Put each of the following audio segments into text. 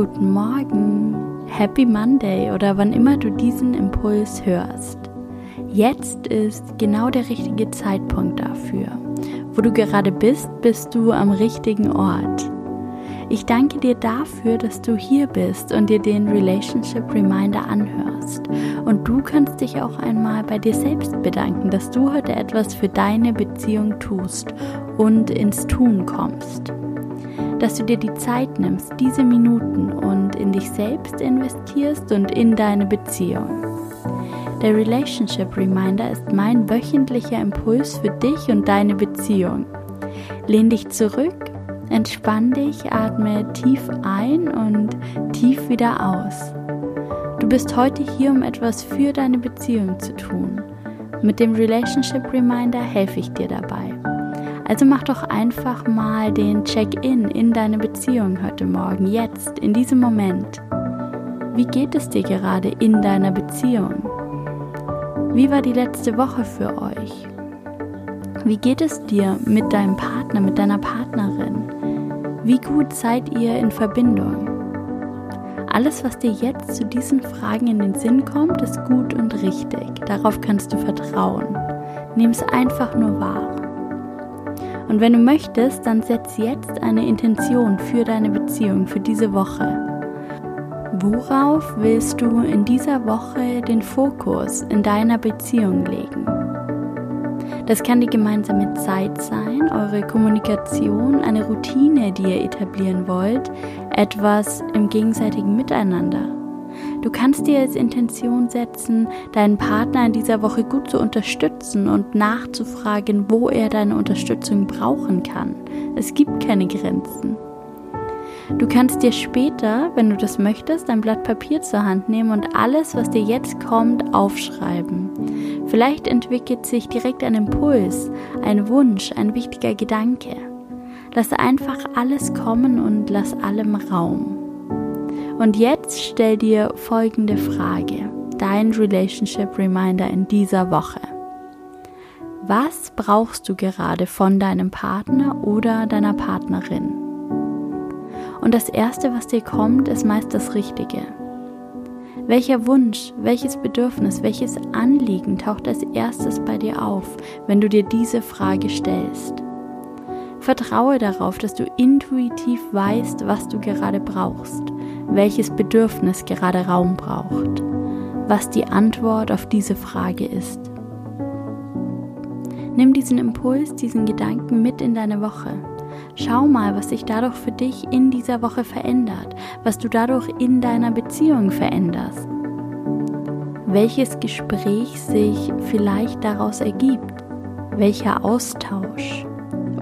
guten Morgen, Happy Monday oder wann immer du diesen Impuls hörst. Jetzt ist genau der richtige Zeitpunkt dafür. Wo du gerade bist, bist du am richtigen Ort. Ich danke dir dafür, dass du hier bist und dir den Relationship Reminder anhörst. Und du kannst dich auch einmal bei dir selbst bedanken, dass du heute etwas für deine Beziehung tust und ins Tun kommst. Dass du dir die Zeit nimmst, diese Minuten und in dich selbst investierst und in deine Beziehung. Der Relationship Reminder ist mein wöchentlicher Impuls für dich und deine Beziehung. Lehn dich zurück Entspann dich, atme tief ein und tief wieder aus. Du bist heute hier, um etwas für deine Beziehung zu tun. Mit dem Relationship Reminder helfe ich dir dabei. Also mach doch einfach mal den Check-in in deine Beziehung heute Morgen, jetzt, in diesem Moment. Wie geht es dir gerade in deiner Beziehung? Wie war die letzte Woche für euch? Wie geht es dir mit deinem Partner, mit deiner Partnerin? Wie gut seid ihr in Verbindung? Alles, was dir jetzt zu diesen Fragen in den Sinn kommt, ist gut und richtig. Darauf kannst du vertrauen. Nimm es einfach nur wahr. Und wenn du möchtest, dann setz jetzt eine Intention für deine Beziehung, für diese Woche. Worauf willst du in dieser Woche den Fokus in deiner Beziehung legen? Das kann die gemeinsame Zeit sein, eure Kommunikation, eine Routine, die ihr etablieren wollt, etwas im gegenseitigen Miteinander. Du kannst dir als Intention setzen, deinen Partner in dieser Woche gut zu unterstützen und nachzufragen, wo er deine Unterstützung brauchen kann. Es gibt keine Grenzen. Du kannst dir später, wenn du das möchtest, ein Blatt Papier zur Hand nehmen und alles, was dir jetzt kommt, aufschreiben. Vielleicht entwickelt sich direkt ein Impuls, ein Wunsch, ein wichtiger Gedanke. Lass einfach alles kommen und lass allem Raum. Und jetzt stell dir folgende Frage, dein Relationship Reminder in dieser Woche. Was brauchst du gerade von deinem Partner oder deiner Partnerin? Und das Erste, was dir kommt, ist meist das Richtige. Welcher Wunsch, welches Bedürfnis, welches Anliegen taucht als erstes bei dir auf, wenn du dir diese Frage stellst? Vertraue darauf, dass du intuitiv weißt, was du gerade brauchst, welches Bedürfnis gerade Raum braucht, was die Antwort auf diese Frage ist. Nimm diesen Impuls, diesen Gedanken mit in deine Woche. Schau mal, was sich dadurch für dich in dieser Woche verändert, was du dadurch in deiner Beziehung veränderst. Welches Gespräch sich vielleicht daraus ergibt, welcher Austausch.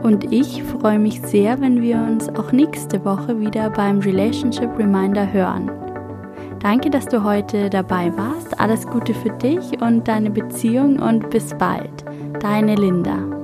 Und ich freue mich sehr, wenn wir uns auch nächste Woche wieder beim Relationship Reminder hören. Danke, dass du heute dabei warst. Alles Gute für dich und deine Beziehung und bis bald. Deine Linda.